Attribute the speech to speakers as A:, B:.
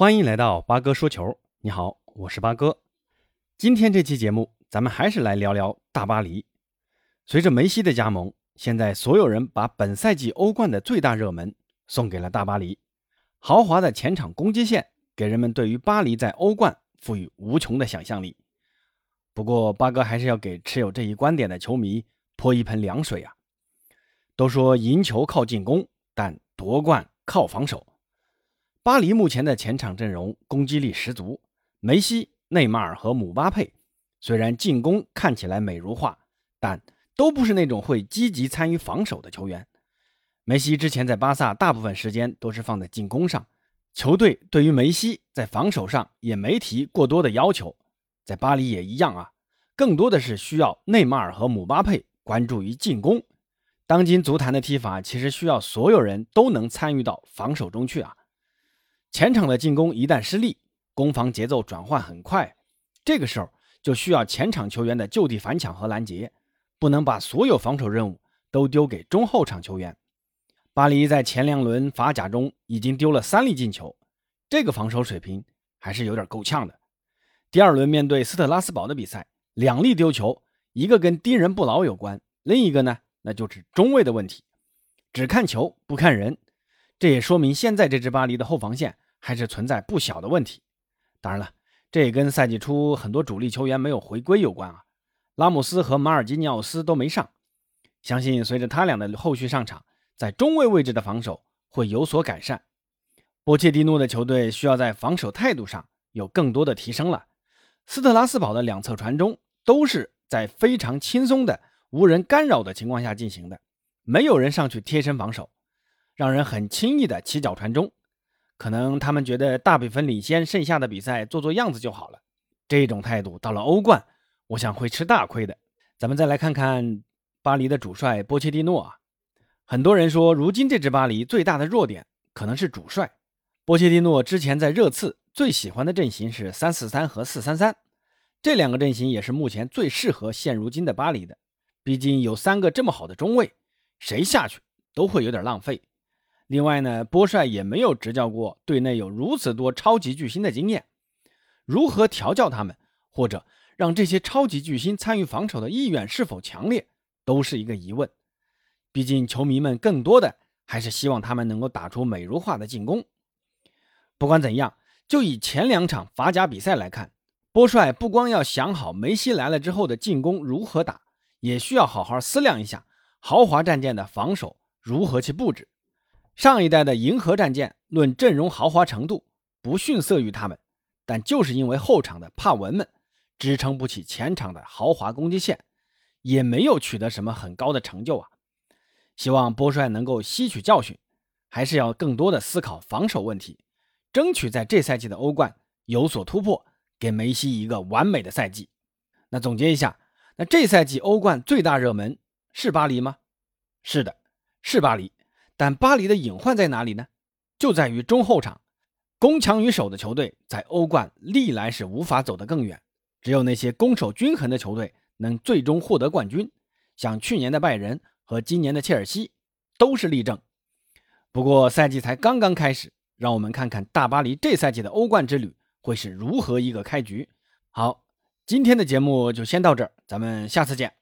A: 欢迎来到八哥说球。你好，我是八哥。今天这期节目，咱们还是来聊聊大巴黎。随着梅西的加盟，现在所有人把本赛季欧冠的最大热门送给了大巴黎。豪华的前场攻击线给人们对于巴黎在欧冠赋予无穷的想象力。不过，八哥还是要给持有这一观点的球迷泼一盆凉水啊！都说赢球靠进攻，但夺冠靠防守。巴黎目前的前场阵容攻击力十足，梅西、内马尔和姆巴佩虽然进攻看起来美如画，但都不是那种会积极参与防守的球员。梅西之前在巴萨大部分时间都是放在进攻上，球队对于梅西在防守上也没提过多的要求。在巴黎也一样啊，更多的是需要内马尔和姆巴佩关注于进攻。当今足坛的踢法其实需要所有人都能参与到防守中去啊。前场的进攻一旦失利，攻防节奏转换很快，这个时候就需要前场球员的就地反抢和拦截，不能把所有防守任务都丢给中后场球员。巴黎在前两轮法甲中已经丢了三粒进球，这个防守水平还是有点够呛的。第二轮面对斯特拉斯堡的比赛，两粒丢球，一个跟盯人不牢有关，另一个呢，那就是中卫的问题，只看球不看人。这也说明现在这支巴黎的后防线还是存在不小的问题。当然了，这也跟赛季初很多主力球员没有回归有关啊。拉姆斯和马尔基尼奥斯都没上，相信随着他俩的后续上场，在中卫位置的防守会有所改善。波切蒂诺的球队需要在防守态度上有更多的提升了。斯特拉斯堡的两侧传中都是在非常轻松的、无人干扰的情况下进行的，没有人上去贴身防守。让人很轻易的起脚传中，可能他们觉得大比分领先，剩下的比赛做做样子就好了。这种态度到了欧冠，我想会吃大亏的。咱们再来看看巴黎的主帅波切蒂诺啊，很多人说，如今这支巴黎最大的弱点可能是主帅。波切蒂诺之前在热刺最喜欢的阵型是三四三和四三三，这两个阵型也是目前最适合现如今的巴黎的。毕竟有三个这么好的中卫，谁下去都会有点浪费。另外呢，波帅也没有执教过队内有如此多超级巨星的经验，如何调教他们，或者让这些超级巨星参与防守的意愿是否强烈，都是一个疑问。毕竟球迷们更多的还是希望他们能够打出美如画的进攻。不管怎样，就以前两场法甲比赛来看，波帅不光要想好梅西来了之后的进攻如何打，也需要好好思量一下豪华战舰的防守如何去布置。上一代的银河战舰论阵容豪华程度不逊色于他们，但就是因为后场的帕文们支撑不起前场的豪华攻击线，也没有取得什么很高的成就啊。希望波帅能够吸取教训，还是要更多的思考防守问题，争取在这赛季的欧冠有所突破，给梅西一个完美的赛季。那总结一下，那这赛季欧冠最大热门是巴黎吗？是的，是巴黎。但巴黎的隐患在哪里呢？就在于中后场，攻强于守的球队在欧冠历来是无法走得更远。只有那些攻守均衡的球队能最终获得冠军，像去年的拜仁和今年的切尔西都是例证。不过赛季才刚刚开始，让我们看看大巴黎这赛季的欧冠之旅会是如何一个开局。好，今天的节目就先到这儿，咱们下次见。